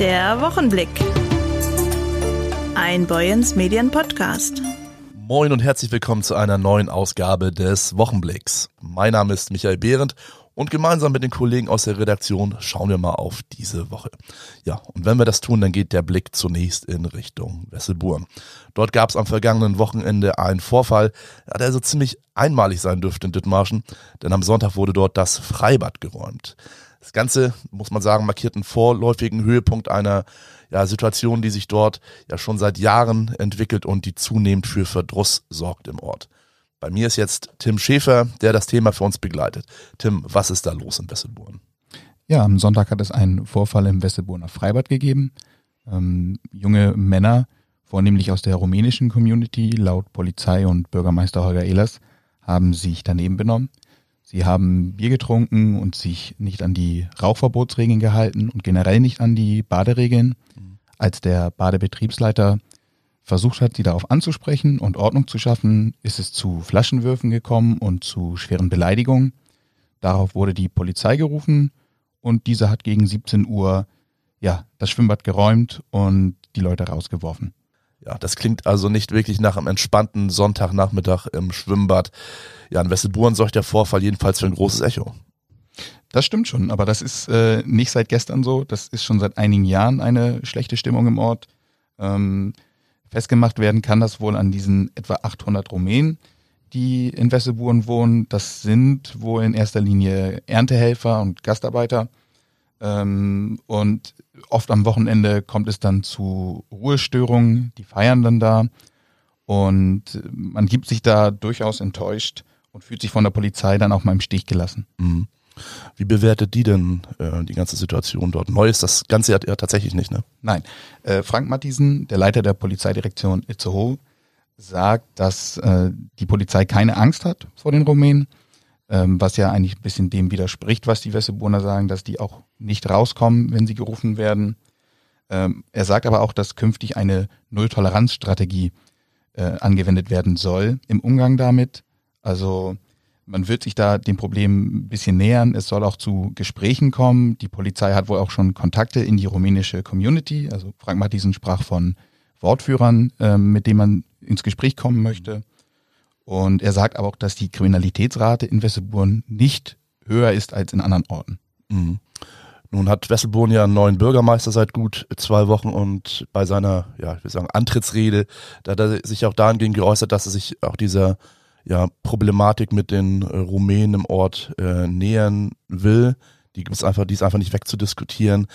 Der Wochenblick. Ein Boyens Medien Podcast. Moin und herzlich willkommen zu einer neuen Ausgabe des Wochenblicks. Mein Name ist Michael Behrendt und gemeinsam mit den Kollegen aus der Redaktion schauen wir mal auf diese Woche. Ja, und wenn wir das tun, dann geht der Blick zunächst in Richtung Wesselburn. Dort gab es am vergangenen Wochenende einen Vorfall, der so ziemlich einmalig sein dürfte in Dithmarschen, denn am Sonntag wurde dort das Freibad geräumt. Das Ganze, muss man sagen, markiert einen vorläufigen Höhepunkt einer ja, Situation, die sich dort ja schon seit Jahren entwickelt und die zunehmend für Verdruss sorgt im Ort. Bei mir ist jetzt Tim Schäfer, der das Thema für uns begleitet. Tim, was ist da los in Wesselburn? Ja, am Sonntag hat es einen Vorfall im Wesselburner Freibad gegeben. Ähm, junge Männer, vornehmlich aus der rumänischen Community, laut Polizei und Bürgermeister Holger Ehlers, haben sich daneben benommen. Sie haben Bier getrunken und sich nicht an die Rauchverbotsregeln gehalten und generell nicht an die Baderegeln. Als der Badebetriebsleiter versucht hat, sie darauf anzusprechen und Ordnung zu schaffen, ist es zu Flaschenwürfen gekommen und zu schweren Beleidigungen. Darauf wurde die Polizei gerufen und diese hat gegen 17 Uhr ja, das Schwimmbad geräumt und die Leute rausgeworfen. Ja, das klingt also nicht wirklich nach einem entspannten Sonntagnachmittag im Schwimmbad. Ja, in Wesselburen sorgt der Vorfall jedenfalls für ein großes Echo. Das stimmt schon, aber das ist äh, nicht seit gestern so. Das ist schon seit einigen Jahren eine schlechte Stimmung im Ort. Ähm, Festgemacht werden kann das wohl an diesen etwa 800 Rumänen, die in Wesselburen wohnen. Das sind wohl in erster Linie Erntehelfer und Gastarbeiter. Ähm, und oft am Wochenende kommt es dann zu Ruhestörungen, die feiern dann da. Und man gibt sich da durchaus enttäuscht und fühlt sich von der Polizei dann auch mal im Stich gelassen. Mhm. Wie bewertet die denn äh, die ganze Situation dort? Neu ist das Ganze ja tatsächlich nicht, ne? Nein. Äh, Frank Matthiesen, der Leiter der Polizeidirektion Itzehoe, sagt, dass äh, die Polizei keine Angst hat vor den Rumänen, ähm, was ja eigentlich ein bisschen dem widerspricht, was die Wesseburner sagen, dass die auch nicht rauskommen, wenn sie gerufen werden. Ähm, er sagt aber auch, dass künftig eine Null-Toleranz-Strategie äh, angewendet werden soll im Umgang damit. Also man wird sich da dem Problem ein bisschen nähern. Es soll auch zu Gesprächen kommen. Die Polizei hat wohl auch schon Kontakte in die rumänische Community. Also Frank Matthiesen sprach von Wortführern, äh, mit denen man ins Gespräch kommen möchte. Und er sagt aber auch, dass die Kriminalitätsrate in Wesselburn nicht höher ist als in anderen Orten. Mhm. Nun hat Wesselburn ja einen neuen Bürgermeister seit gut zwei Wochen und bei seiner, ja, ich will sagen, Antrittsrede, da hat er sich auch dahingehend geäußert, dass er sich auch dieser ja, Problematik mit den äh, Rumänen im Ort äh, nähern will. Die gibt's einfach, die ist einfach nicht wegzudiskutieren.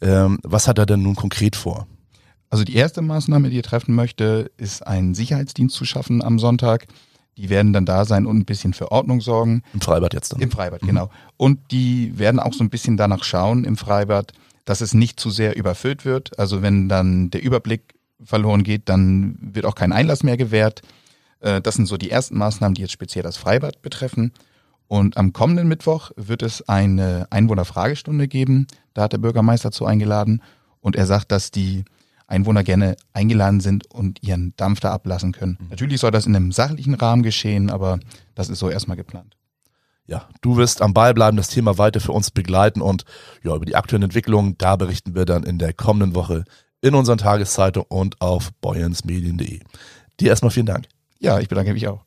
Ähm, was hat er denn nun konkret vor? Also die erste Maßnahme, die er treffen möchte, ist einen Sicherheitsdienst zu schaffen am Sonntag. Die werden dann da sein und ein bisschen für Ordnung sorgen. Im Freibad jetzt dann? Im Freibad, mhm. genau. Und die werden auch so ein bisschen danach schauen im Freibad, dass es nicht zu sehr überfüllt wird. Also wenn dann der Überblick verloren geht, dann wird auch kein Einlass mehr gewährt. Äh, das sind so die ersten Maßnahmen, die jetzt speziell das Freibad betreffen. Und am kommenden Mittwoch wird es eine Einwohnerfragestunde geben. Da hat der Bürgermeister zu eingeladen. Und er sagt, dass die Einwohner gerne eingeladen sind und ihren Dampf da ablassen können. Mhm. Natürlich soll das in einem sachlichen Rahmen geschehen, aber das ist so erstmal geplant. Ja, du wirst am Ball bleiben, das Thema weiter für uns begleiten und ja, über die aktuellen Entwicklungen, da berichten wir dann in der kommenden Woche in unseren Tageszeitungen und auf boyensmedien.de. Dir erstmal vielen Dank. Ja, ich bedanke mich auch.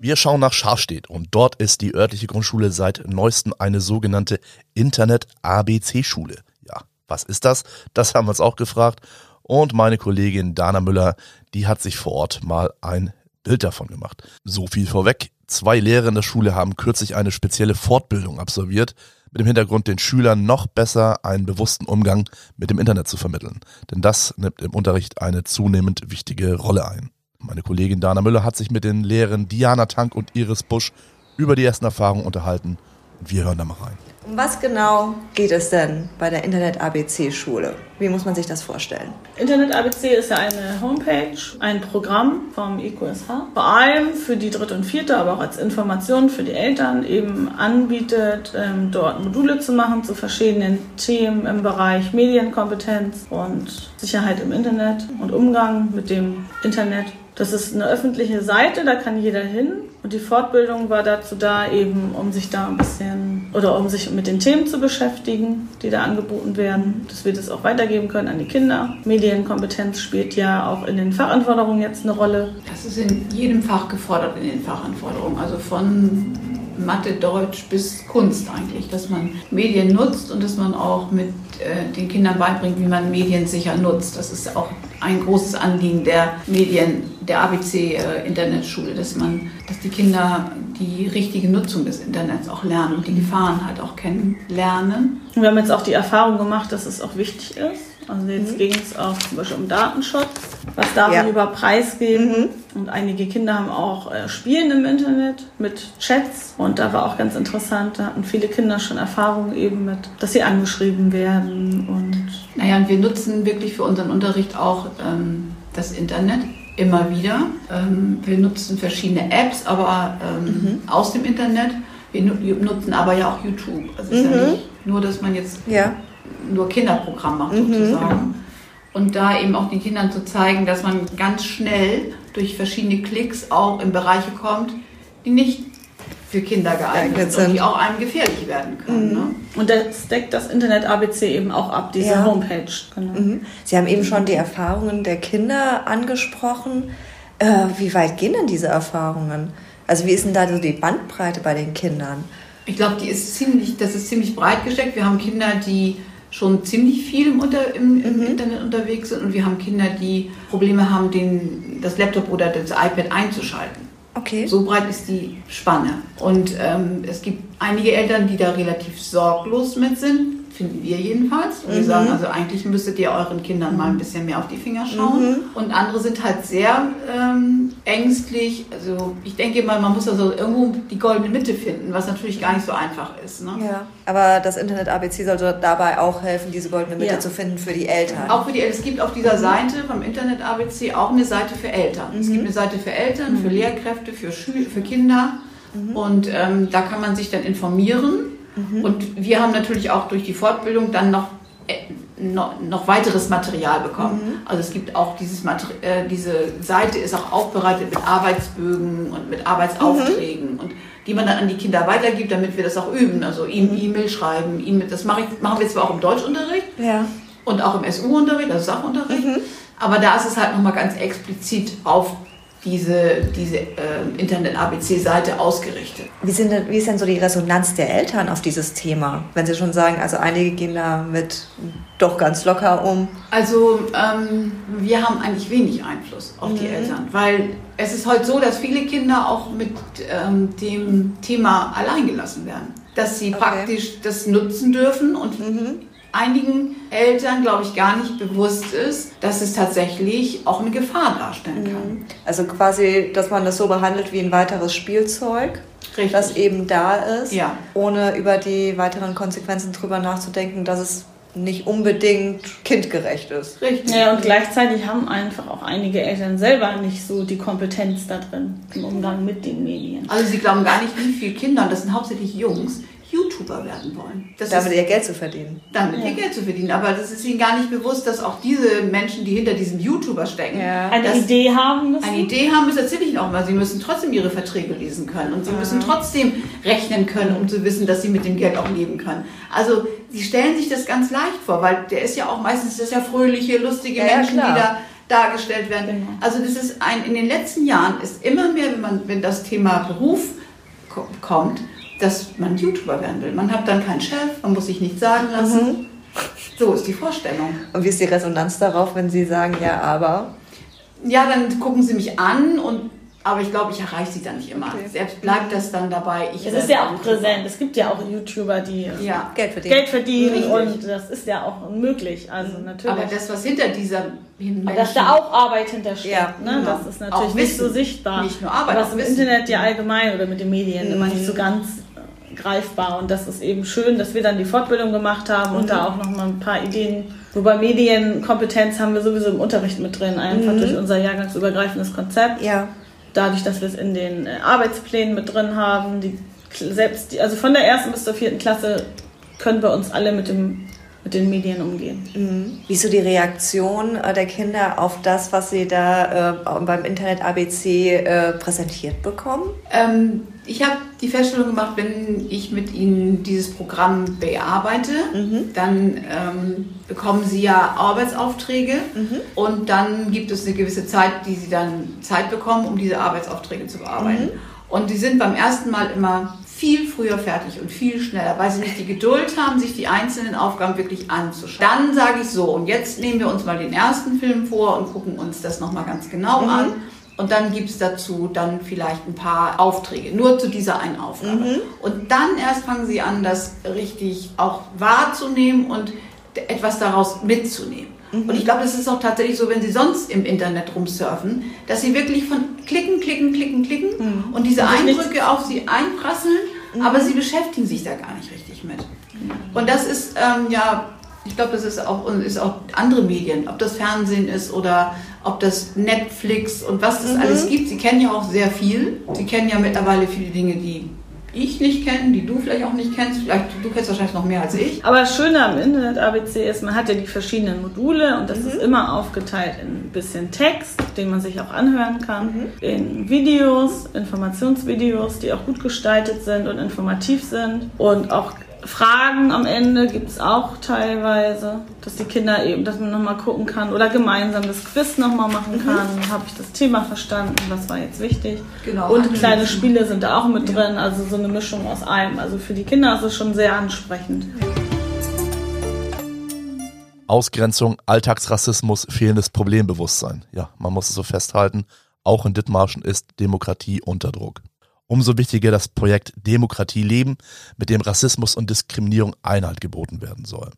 Wir schauen nach Scharfstedt und dort ist die örtliche Grundschule seit neuestem eine sogenannte Internet-ABC-Schule. Ja, was ist das? Das haben wir uns auch gefragt. Und meine Kollegin Dana Müller, die hat sich vor Ort mal ein Bild davon gemacht. So viel vorweg. Zwei Lehrer in der Schule haben kürzlich eine spezielle Fortbildung absolviert mit dem Hintergrund, den Schülern noch besser einen bewussten Umgang mit dem Internet zu vermitteln. Denn das nimmt im Unterricht eine zunehmend wichtige Rolle ein. Meine Kollegin Dana Müller hat sich mit den Lehrern Diana Tank und Iris Busch über die ersten Erfahrungen unterhalten. Wir hören da mal rein. Um was genau geht es denn bei der Internet-ABC-Schule? Wie muss man sich das vorstellen? Internet-ABC ist ja eine Homepage, ein Programm vom IQSH, vor allem für die dritte und vierte, aber auch als Information für die Eltern eben anbietet, ähm, dort Module zu machen zu verschiedenen Themen im Bereich Medienkompetenz und Sicherheit im Internet und Umgang mit dem Internet. Das ist eine öffentliche Seite, da kann jeder hin Und die Fortbildung war dazu da, eben um sich da ein bisschen oder um sich mit den Themen zu beschäftigen, die da angeboten werden, dass wir das auch weitergeben können an die Kinder. Medienkompetenz spielt ja auch in den Fachanforderungen jetzt eine Rolle. Das ist in jedem Fach gefordert in den Fachanforderungen, also von Mathe, Deutsch bis Kunst eigentlich, dass man Medien nutzt und dass man auch mit äh, den Kindern beibringt, wie man Medien sicher nutzt. Das ist auch ein großes Anliegen der Medien, der ABC äh, Internetschule, dass man, dass die Kinder die richtige Nutzung des Internets auch lernen und die Gefahren halt auch kennenlernen. Wir haben jetzt auch die Erfahrung gemacht, dass es auch wichtig ist. Also jetzt mhm. ging es auch zum Beispiel um Datenschutz. Was darf ja. man über preisgeben? Mhm. Und einige Kinder haben auch äh, Spielen im Internet mit Chats. Und da war auch ganz interessant, da hatten viele Kinder schon Erfahrungen eben mit, dass sie angeschrieben werden. Und naja, und wir nutzen wirklich für unseren Unterricht auch ähm, das Internet immer wieder. Ähm, wir nutzen verschiedene Apps, aber ähm, mhm. aus dem Internet. Wir nutzen aber ja auch YouTube. Also es ist ja mhm. nicht nur, dass man jetzt ja. nur Kinderprogramm macht mhm. sozusagen. Und da eben auch den Kindern zu zeigen, dass man ganz schnell durch verschiedene Klicks auch in Bereiche kommt, die nicht für Kinder geeignet sind und die auch einem gefährlich werden können. Mhm. Ne? Und das deckt das Internet ABC eben auch ab, diese ja. Homepage. Genau. Mhm. Sie haben eben schon die Erfahrungen der Kinder angesprochen. Äh, wie weit gehen denn diese Erfahrungen? Also wie ist denn da so die Bandbreite bei den Kindern? Ich glaube, die ist ziemlich, das ist ziemlich breit gesteckt. Wir haben Kinder, die schon ziemlich viel im, unter, im, im mhm. Internet unterwegs sind und wir haben Kinder, die Probleme haben, den, das Laptop oder das iPad einzuschalten. Okay. So breit ist die Spanne. Und ähm, es gibt einige Eltern, die da relativ sorglos mit sind finden wir jedenfalls. Und mhm. wir sagen, also eigentlich müsstet ihr euren Kindern mal ein bisschen mehr auf die Finger schauen. Mhm. Und andere sind halt sehr ähm, ängstlich. Also ich denke mal, man muss also irgendwo die goldene Mitte finden, was natürlich gar nicht so einfach ist. Ne? Ja, aber das Internet ABC sollte dabei auch helfen, diese goldene Mitte ja. zu finden für die Eltern. Auch für die Eltern. Es gibt auf dieser Seite vom Internet ABC auch eine Seite für Eltern. Mhm. Es gibt eine Seite für Eltern, für mhm. Lehrkräfte, für, Schül für Kinder. Mhm. Und ähm, da kann man sich dann informieren Mhm. Und wir haben natürlich auch durch die Fortbildung dann noch, äh, noch, noch, weiteres Material bekommen. Mhm. Also es gibt auch dieses Materi äh, diese Seite ist auch aufbereitet mit Arbeitsbögen und mit Arbeitsaufträgen mhm. und die man dann an die Kinder weitergibt, damit wir das auch üben. Also ihm mhm. E-Mail schreiben, ihm das mache ich, machen wir zwar auch im Deutschunterricht ja. und auch im SU-Unterricht, also Sachunterricht, mhm. aber da ist es halt nochmal ganz explizit auf diese, diese äh, Internet-ABC-Seite ausgerichtet. Wie, sind denn, wie ist denn so die Resonanz der Eltern auf dieses Thema? Wenn Sie schon sagen, also einige gehen da mit doch ganz locker um. Also ähm, wir haben eigentlich wenig Einfluss auf mhm. die Eltern, weil es ist heute so, dass viele Kinder auch mit ähm, dem Thema alleingelassen werden. Dass sie okay. praktisch das nutzen dürfen und mhm einigen Eltern, glaube ich, gar nicht bewusst ist, dass es tatsächlich auch eine Gefahr darstellen kann. Mhm. Also quasi, dass man das so behandelt wie ein weiteres Spielzeug. Richtig. das eben da ist, ja. ohne über die weiteren Konsequenzen drüber nachzudenken, dass es nicht unbedingt kindgerecht ist. Richtig. Ja, und gleichzeitig haben einfach auch einige Eltern selber nicht so die Kompetenz da drin im Umgang mit den Medien. Also sie glauben gar nicht, wie viele Kinder, und das sind hauptsächlich Jungs, YouTuber werden wollen. Das damit ist, ihr Geld zu verdienen. Damit ja. ihr Geld zu verdienen. Aber das ist ihnen gar nicht bewusst, dass auch diese Menschen, die hinter diesem YouTuber stecken, ja. eine Idee haben müssen. Eine Idee haben müssen, erzähle ich Ihnen auch mal. Sie müssen trotzdem ihre Verträge lesen können und sie ja. müssen trotzdem rechnen können, um zu wissen, dass sie mit dem Geld auch leben können. Also sie stellen sich das ganz leicht vor, weil der ist ja auch meistens das ja fröhliche, lustige Menschen, die da dargestellt werden. Genau. Also das ist ein, in den letzten Jahren ist immer mehr, wenn man, wenn das Thema Beruf kommt, dass man YouTuber werden will. Man hat dann keinen Chef, man muss sich nichts sagen lassen. Mhm. So ist die Vorstellung. Und wie ist die Resonanz darauf, wenn Sie sagen, ja, aber? Ja, dann gucken Sie mich an und aber ich glaube, ich erreiche sie dann nicht immer. Okay. Selbst bleibt das dann dabei. Ich es ist ja auch präsent. Es gibt ja auch YouTuber, die ja. Geld verdienen, Geld verdienen und das ist ja auch möglich. Also natürlich. Aber das, was hinter dieser Menschen, dass da auch Arbeit hintersteckt, ja, ne? Genau. das ist natürlich nicht so sichtbar. Nicht nur Arbeit, was im Wissen. Internet ja allgemein oder mit den Medien mhm. immer nicht so ganz greifbar. Und das ist eben schön, dass wir dann die Fortbildung gemacht haben mhm. und da auch noch mal ein paar Ideen. Wobei Medienkompetenz haben wir sowieso im Unterricht mit drin, einfach mhm. durch unser jahrgangsübergreifendes Konzept. Ja. Dadurch, dass wir es in den äh, Arbeitsplänen mit drin haben, die, selbst die, also von der ersten bis zur vierten Klasse können wir uns alle mit dem mit den Medien umgehen. Mhm. Wie ist so die Reaktion äh, der Kinder auf das, was sie da äh, beim Internet ABC äh, präsentiert bekommen? Ähm, ich habe die Feststellung gemacht, wenn ich mit ihnen dieses Programm bearbeite, mhm. dann ähm, bekommen sie ja Arbeitsaufträge mhm. und dann gibt es eine gewisse Zeit, die sie dann Zeit bekommen, um diese Arbeitsaufträge zu bearbeiten. Mhm. Und die sind beim ersten Mal immer viel früher fertig und viel schneller, weil sie nicht die Geduld haben, sich die einzelnen Aufgaben wirklich anzuschauen. Dann sage ich so, und jetzt nehmen wir uns mal den ersten Film vor und gucken uns das nochmal ganz genau mhm. an. Und dann gibt es dazu dann vielleicht ein paar Aufträge, nur zu dieser einen Aufgabe. Mhm. Und dann erst fangen sie an, das richtig auch wahrzunehmen und etwas daraus mitzunehmen. Mhm. Und ich glaube, das ist auch tatsächlich so, wenn Sie sonst im Internet rumsurfen, dass Sie wirklich von klicken, klicken, klicken, klicken mhm. und diese Eindrücke auf Sie einprasseln, mhm. aber Sie beschäftigen sich da gar nicht richtig mit. Und das ist ähm, ja, ich glaube, das ist auch, ist auch andere Medien, ob das Fernsehen ist oder ob das Netflix und was es mhm. alles gibt. Sie kennen ja auch sehr viel. Sie kennen ja mittlerweile viele Dinge, die ich nicht kenne, die du vielleicht auch nicht kennst. Vielleicht, du kennst wahrscheinlich noch mehr als ich. Aber das Schöne am Internet-ABC ist, man hat ja die verschiedenen Module und das mhm. ist immer aufgeteilt in ein bisschen Text, den man sich auch anhören kann, mhm. in Videos, Informationsvideos, die auch gut gestaltet sind und informativ sind und auch Fragen am Ende gibt es auch teilweise, dass die Kinder eben, dass man nochmal gucken kann oder gemeinsam das Quiz nochmal machen mhm. kann. Mhm. Habe ich das Thema verstanden? Was war jetzt wichtig? Genau. Und kleine Spiele sind da auch mit ja. drin, also so eine Mischung aus allem. Also für die Kinder ist es schon sehr ansprechend. Ausgrenzung, Alltagsrassismus, fehlendes Problembewusstsein. Ja, man muss es so festhalten. Auch in Dithmarschen ist Demokratie unter Druck. Umso wichtiger das Projekt Demokratie leben, mit dem Rassismus und Diskriminierung Einhalt geboten werden soll.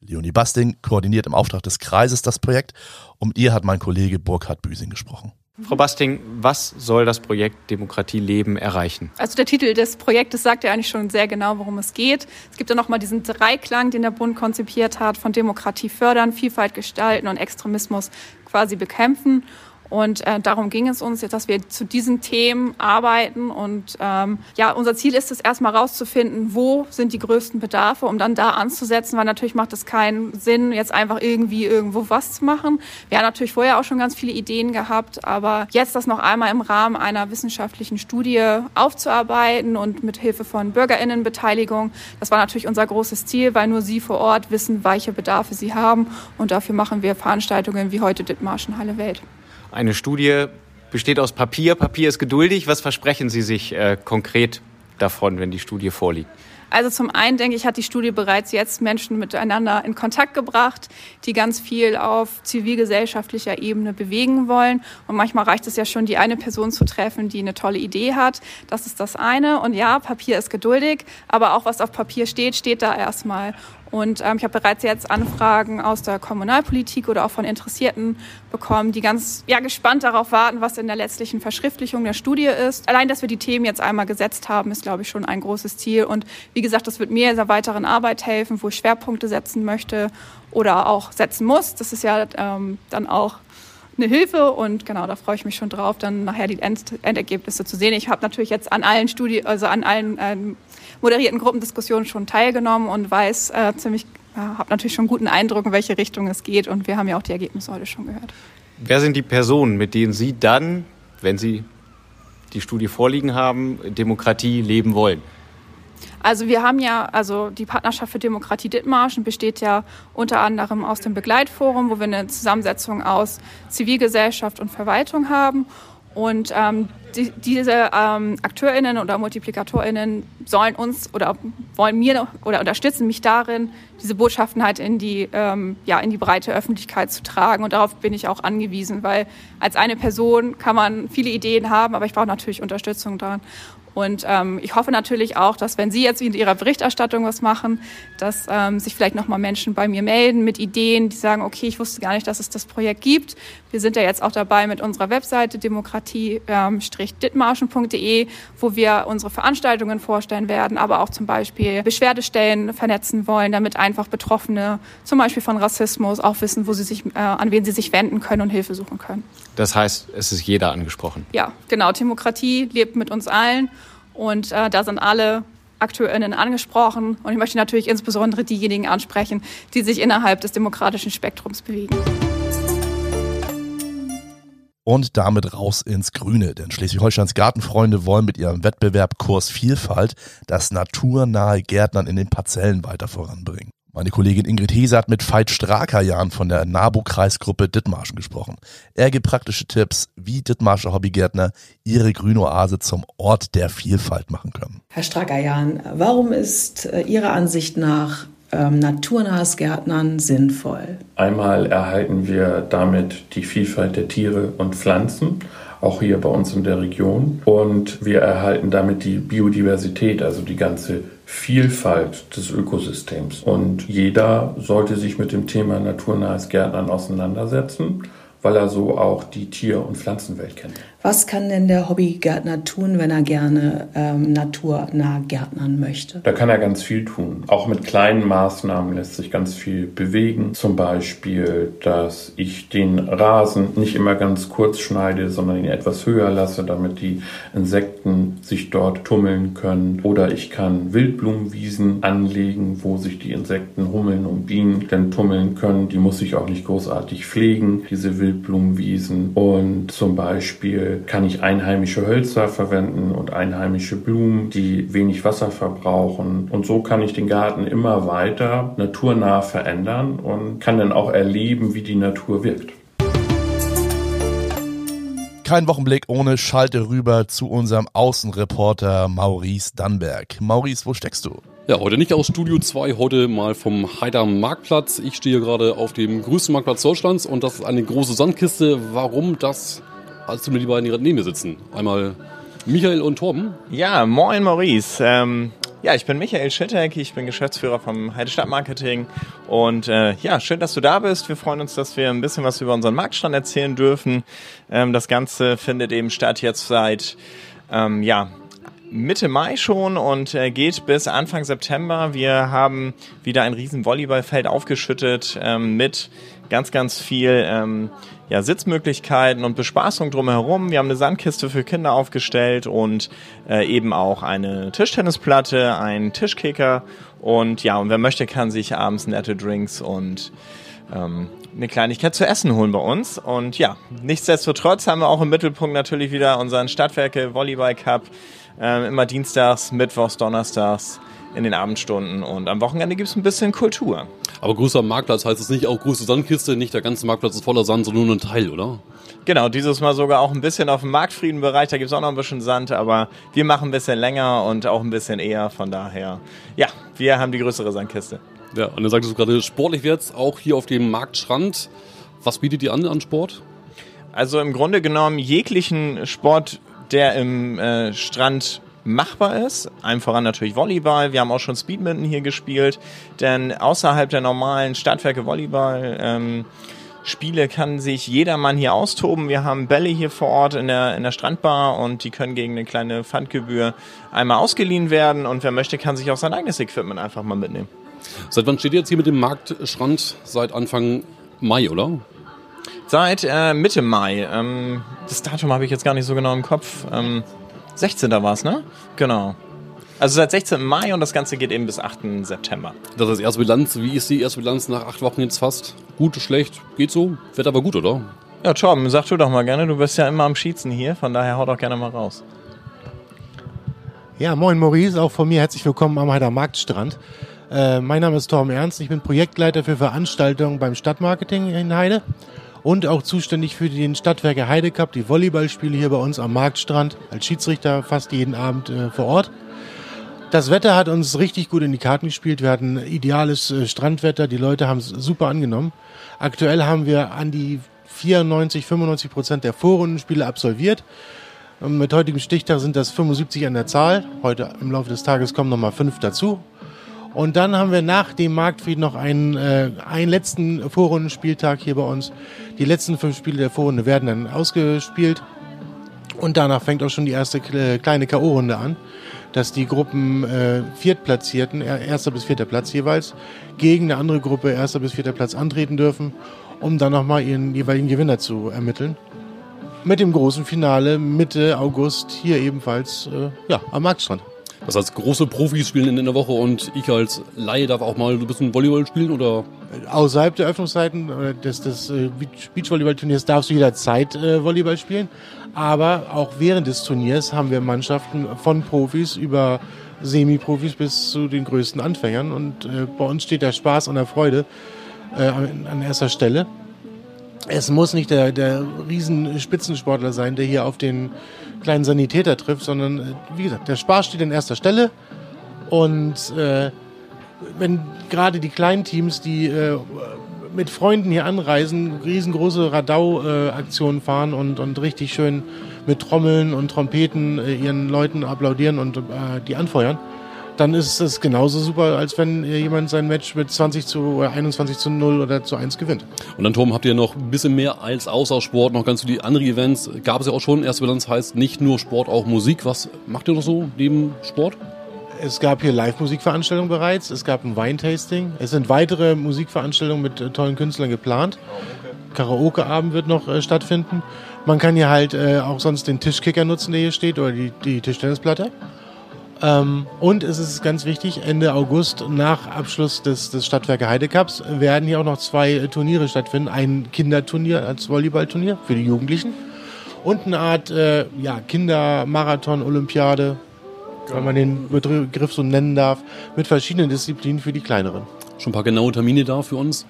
Leonie Basting koordiniert im Auftrag des Kreises das Projekt. Um ihr hat mein Kollege Burkhard Büsing gesprochen. Frau Basting, was soll das Projekt Demokratie leben erreichen? Also der Titel des Projektes sagt ja eigentlich schon sehr genau, worum es geht. Es gibt ja nochmal diesen Dreiklang, den der Bund konzipiert hat, von Demokratie fördern, Vielfalt gestalten und Extremismus quasi bekämpfen. Und äh, darum ging es uns, dass wir zu diesen Themen arbeiten. Und ähm, ja, unser Ziel ist es erstmal rauszufinden, wo sind die größten Bedarfe, um dann da anzusetzen, weil natürlich macht es keinen Sinn, jetzt einfach irgendwie irgendwo was zu machen. Wir haben natürlich vorher auch schon ganz viele Ideen gehabt, aber jetzt das noch einmal im Rahmen einer wissenschaftlichen Studie aufzuarbeiten und mit Hilfe von BürgerInnenbeteiligung, das war natürlich unser großes Ziel, weil nur sie vor Ort wissen, welche Bedarfe sie haben. Und dafür machen wir Veranstaltungen wie heute Dithmarschen Halle Welt. Eine Studie besteht aus Papier. Papier ist geduldig. Was versprechen Sie sich äh, konkret davon, wenn die Studie vorliegt? Also zum einen denke ich, hat die Studie bereits jetzt Menschen miteinander in Kontakt gebracht, die ganz viel auf zivilgesellschaftlicher Ebene bewegen wollen. Und manchmal reicht es ja schon, die eine Person zu treffen, die eine tolle Idee hat. Das ist das eine. Und ja, Papier ist geduldig, aber auch was auf Papier steht, steht da erstmal. Und ähm, ich habe bereits jetzt Anfragen aus der Kommunalpolitik oder auch von Interessierten bekommen, die ganz ja, gespannt darauf warten, was in der letztlichen Verschriftlichung der Studie ist. Allein, dass wir die Themen jetzt einmal gesetzt haben, ist, glaube ich, schon ein großes Ziel. Und wie gesagt, das wird mir in der weiteren Arbeit helfen, wo ich Schwerpunkte setzen möchte oder auch setzen muss. Das ist ja ähm, dann auch eine Hilfe und genau, da freue ich mich schon drauf, dann nachher die End Endergebnisse zu sehen. Ich habe natürlich jetzt an allen Studien, also an allen ähm, moderierten Gruppendiskussionen schon teilgenommen und weiß äh, ziemlich, ja, habe natürlich schon einen guten Eindruck, in welche Richtung es geht und wir haben ja auch die Ergebnisse heute schon gehört. Wer sind die Personen, mit denen Sie dann, wenn Sie die Studie vorliegen haben, Demokratie leben wollen? Also wir haben ja, also die Partnerschaft für Demokratie Dithmarschen besteht ja unter anderem aus dem Begleitforum, wo wir eine Zusammensetzung aus Zivilgesellschaft und Verwaltung haben. Und ähm, die, diese ähm, AkteurInnen oder MultiplikatorInnen sollen uns oder wollen mir oder unterstützen mich darin, diese Botschaften halt in die, ähm, ja, in die breite Öffentlichkeit zu tragen. Und darauf bin ich auch angewiesen, weil als eine Person kann man viele Ideen haben, aber ich brauche natürlich Unterstützung daran. Und ähm, ich hoffe natürlich auch, dass wenn Sie jetzt in Ihrer Berichterstattung was machen, dass ähm, sich vielleicht nochmal Menschen bei mir melden mit Ideen, die sagen, okay, ich wusste gar nicht, dass es das Projekt gibt. Wir sind ja jetzt auch dabei mit unserer Webseite demokratie-dithmarschen.de, wo wir unsere Veranstaltungen vorstellen werden, aber auch zum Beispiel Beschwerdestellen vernetzen wollen, damit einfach Betroffene zum Beispiel von Rassismus auch wissen, wo sie sich, äh, an wen sie sich wenden können und Hilfe suchen können. Das heißt, es ist jeder angesprochen. Ja, genau. Demokratie lebt mit uns allen. Und äh, da sind alle AkteurInnen angesprochen und ich möchte natürlich insbesondere diejenigen ansprechen, die sich innerhalb des demokratischen Spektrums bewegen. Und damit raus ins Grüne, denn Schleswig-Holsteins Gartenfreunde wollen mit ihrem Wettbewerb Kurs Vielfalt das naturnahe Gärtnern in den Parzellen weiter voranbringen. Meine Kollegin Ingrid Hese hat mit Veit Strakerjan von der NABU-Kreisgruppe Dithmarschen gesprochen. Er gibt praktische Tipps, wie Dithmarscher Hobbygärtner ihre Grünoase zum Ort der Vielfalt machen können. Herr Strakerjan, warum ist äh, Ihrer Ansicht nach ähm, naturnahes Gärtnern sinnvoll? Einmal erhalten wir damit die Vielfalt der Tiere und Pflanzen auch hier bei uns in der Region. Und wir erhalten damit die Biodiversität, also die ganze Vielfalt des Ökosystems. Und jeder sollte sich mit dem Thema naturnahes Gärtnern auseinandersetzen, weil er so auch die Tier- und Pflanzenwelt kennt. Was kann denn der Hobbygärtner tun, wenn er gerne ähm, naturnah gärtnern möchte? Da kann er ganz viel tun. Auch mit kleinen Maßnahmen lässt sich ganz viel bewegen. Zum Beispiel, dass ich den Rasen nicht immer ganz kurz schneide, sondern ihn etwas höher lasse, damit die Insekten sich dort tummeln können. Oder ich kann Wildblumenwiesen anlegen, wo sich die Insekten, Hummeln und Bienen dann tummeln können. Die muss ich auch nicht großartig pflegen, diese Wildblumenwiesen. Und zum Beispiel kann ich einheimische Hölzer verwenden und einheimische Blumen, die wenig Wasser verbrauchen. Und so kann ich den Garten immer weiter naturnah verändern und kann dann auch erleben, wie die Natur wirkt. Kein Wochenblick ohne Schalte rüber zu unserem Außenreporter Maurice Dannberg. Maurice, wo steckst du? Ja, heute nicht aus Studio 2, heute mal vom Heider Marktplatz. Ich stehe gerade auf dem größten Marktplatz Deutschlands und das ist eine große Sandkiste. Warum das als du mir die beiden hier neben mir sitzen. Einmal Michael und Torben. Ja, moin Maurice. Ähm, ja, ich bin Michael Schittek, ich bin Geschäftsführer vom Heide Stadtmarketing und äh, ja, schön, dass du da bist. Wir freuen uns, dass wir ein bisschen was über unseren Marktstand erzählen dürfen. Ähm, das Ganze findet eben statt jetzt seit ähm, ja, Mitte Mai schon und äh, geht bis Anfang September. Wir haben wieder ein riesen Volleyballfeld aufgeschüttet ähm, mit ganz, ganz viel ähm, ja, Sitzmöglichkeiten und Bespaßung drumherum. Wir haben eine Sandkiste für Kinder aufgestellt und äh, eben auch eine Tischtennisplatte, einen Tischkicker und ja, und wer möchte, kann sich abends nette Drinks und ähm, eine Kleinigkeit zu essen holen bei uns. Und ja, nichtsdestotrotz haben wir auch im Mittelpunkt natürlich wieder unseren Stadtwerke Volleyball Cup. Äh, immer dienstags, mittwochs, donnerstags in den Abendstunden und am Wochenende gibt es ein bisschen Kultur. Aber größer Marktplatz heißt es nicht auch größte Sandkiste, nicht der ganze Marktplatz ist voller Sand, sondern nur ein Teil, oder? Genau, dieses Mal sogar auch ein bisschen auf dem Marktfriedenbereich, da gibt es auch noch ein bisschen Sand, aber wir machen ein bisschen länger und auch ein bisschen eher, von daher, ja, wir haben die größere Sandkiste. Ja, und dann sagtest du gerade, sportlich wird's auch hier auf dem Marktstrand. Was bietet ihr an an Sport? Also im Grunde genommen jeglichen Sport, der im äh, Strand machbar ist. Einem voran natürlich Volleyball. Wir haben auch schon Speedminton hier gespielt, denn außerhalb der normalen Stadtwerke Volleyball ähm, Spiele kann sich jedermann hier austoben. Wir haben Bälle hier vor Ort in der, in der Strandbar und die können gegen eine kleine Pfandgebühr einmal ausgeliehen werden und wer möchte, kann sich auch sein eigenes Equipment einfach mal mitnehmen. Seit wann steht ihr jetzt hier mit dem Marktstrand? Seit Anfang Mai, oder? Seit äh, Mitte Mai. Ähm, das Datum habe ich jetzt gar nicht so genau im Kopf. Ähm, 16. war es, ne? Genau. Also seit 16. Mai und das Ganze geht eben bis 8. September. Das ist erste Bilanz. Wie ist die erste Bilanz nach acht Wochen jetzt fast? Gut, schlecht? Geht so? Wird aber gut, oder? Ja, Torben, sag du doch mal gerne. Du bist ja immer am Schießen hier, von daher hau doch gerne mal raus. Ja, moin Maurice, auch von mir herzlich willkommen am Heider Marktstrand. Äh, mein Name ist Torben Ernst, ich bin Projektleiter für Veranstaltungen beim Stadtmarketing in Heide und auch zuständig für den Stadtwerke Heide die Volleyballspiele hier bei uns am Marktstrand, als Schiedsrichter fast jeden Abend äh, vor Ort. Das Wetter hat uns richtig gut in die Karten gespielt. Wir hatten ideales äh, Strandwetter, die Leute haben es super angenommen. Aktuell haben wir an die 94, 95 Prozent der Vorrundenspiele absolviert. Und mit heutigem Stichtag sind das 75 an der Zahl. Heute im Laufe des Tages kommen nochmal fünf dazu. Und dann haben wir nach dem Marktfried noch einen, äh, einen letzten Vorrundenspieltag hier bei uns. Die letzten fünf Spiele der Vorrunde werden dann ausgespielt. Und danach fängt auch schon die erste kleine K.O.-Runde an, dass die Gruppen äh, Viertplatzierten, erster bis vierter Platz jeweils, gegen eine andere Gruppe erster bis vierter Platz antreten dürfen, um dann nochmal ihren jeweiligen Gewinner zu ermitteln. Mit dem großen Finale Mitte August hier ebenfalls äh, ja, am Marktstrand. Das heißt, große Profis spielen in der Woche und ich als Laie darf auch mal ein bisschen Volleyball spielen oder? Außerhalb der Öffnungszeiten des, des äh, Beachvolleyball-Turniers darfst du jederzeit äh, Volleyball spielen. Aber auch während des Turniers haben wir Mannschaften von Profis über Semi-Profis bis zu den größten Anfängern. Und äh, bei uns steht der Spaß und der Freude äh, an, erster Stelle. Es muss nicht der, der riesen Spitzensportler sein, der hier auf den kleinen Sanitäter trifft, sondern äh, wie gesagt, der Spaß steht an erster Stelle. Und äh, wenn gerade die kleinen Teams, die äh, mit Freunden hier anreisen, riesengroße Radau-Aktionen fahren und, und richtig schön mit Trommeln und Trompeten äh, ihren Leuten applaudieren und äh, die anfeuern, dann ist es genauso super, als wenn jemand sein Match mit 20 zu 21 zu 0 oder zu 1 gewinnt. Und dann, Tom, habt ihr noch ein bisschen mehr als außer Sport, noch ganz viele andere Events. Gab es ja auch schon. Erste Bilanz heißt nicht nur Sport, auch Musik. Was macht ihr noch so neben Sport? Es gab hier Live-Musikveranstaltungen bereits. Es gab ein Weintasting. Es sind weitere Musikveranstaltungen mit äh, tollen Künstlern geplant. Karaoke-Abend wird noch äh, stattfinden. Man kann hier halt äh, auch sonst den Tischkicker nutzen, der hier steht, oder die, die Tischtennisplatte. Ähm, und es ist ganz wichtig, Ende August nach Abschluss des, des Stadtwerke Heide Cups werden hier auch noch zwei äh, Turniere stattfinden. Ein Kinderturnier als Volleyballturnier für die Jugendlichen und eine Art äh, ja, Kindermarathon-Olympiade, wenn man den Begriff so nennen darf, mit verschiedenen Disziplinen für die kleineren. Schon ein paar genaue Termine da für uns?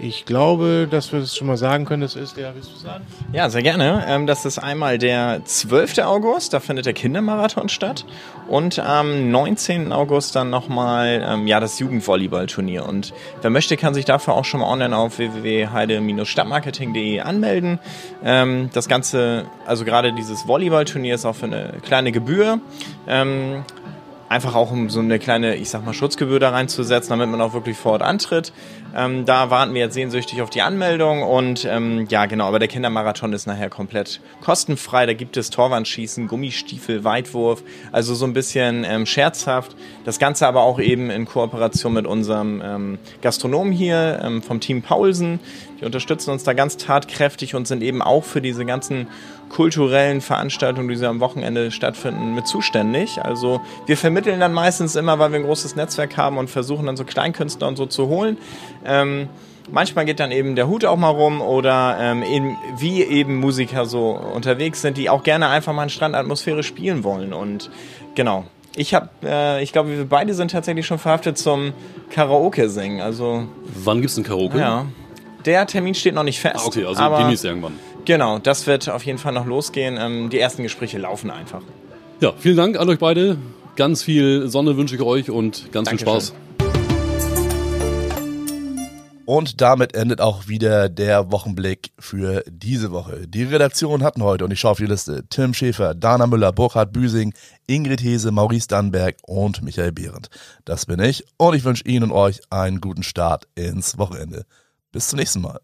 Ich glaube, dass wir das schon mal sagen können. Das ist der, willst du sagen? Ja, sehr gerne. Ähm, das ist einmal der 12. August, da findet der Kindermarathon statt. Und am 19. August dann nochmal ähm, ja, das Jugendvolleyballturnier. Und wer möchte, kann sich dafür auch schon mal online auf www.heide-stadtmarketing.de anmelden. Ähm, das Ganze, also gerade dieses Volleyballturnier ist auch für eine kleine Gebühr einfach auch um so eine kleine, ich sag mal, Schutzgebühr da reinzusetzen, damit man auch wirklich vor Ort antritt. Ähm, da warten wir jetzt sehnsüchtig auf die Anmeldung und ähm, ja, genau, aber der Kindermarathon ist nachher komplett kostenfrei. Da gibt es Torwandschießen, Gummistiefel, Weitwurf, also so ein bisschen ähm, scherzhaft. Das Ganze aber auch eben in Kooperation mit unserem ähm, Gastronomen hier ähm, vom Team Paulsen. Die unterstützen uns da ganz tatkräftig und sind eben auch für diese ganzen kulturellen Veranstaltungen, die so am Wochenende stattfinden, mit zuständig. Also wir vermitteln dann meistens immer, weil wir ein großes Netzwerk haben und versuchen dann so Kleinkünstler und so zu holen. Ähm, manchmal geht dann eben der Hut auch mal rum oder ähm, eben, wie eben Musiker so unterwegs sind, die auch gerne einfach mal in Strandatmosphäre spielen wollen. Und genau. Ich habe, äh, ich glaube, wir beide sind tatsächlich schon verhaftet zum Karaoke singen. Also wann gibt's denn Karaoke? Ja, der Termin steht noch nicht fest. Ah, okay, also demnächst irgendwann. Genau, das wird auf jeden Fall noch losgehen. Ähm, die ersten Gespräche laufen einfach. Ja, vielen Dank an euch beide. Ganz viel Sonne wünsche ich euch und ganz Dankeschön. viel Spaß. Und damit endet auch wieder der Wochenblick für diese Woche. Die Redaktion hatten heute, und ich schaue auf die Liste, Tim Schäfer, Dana Müller, Burkhard Büsing, Ingrid Hese, Maurice Dannberg und Michael Behrendt. Das bin ich und ich wünsche Ihnen und euch einen guten Start ins Wochenende. Bis zum nächsten Mal.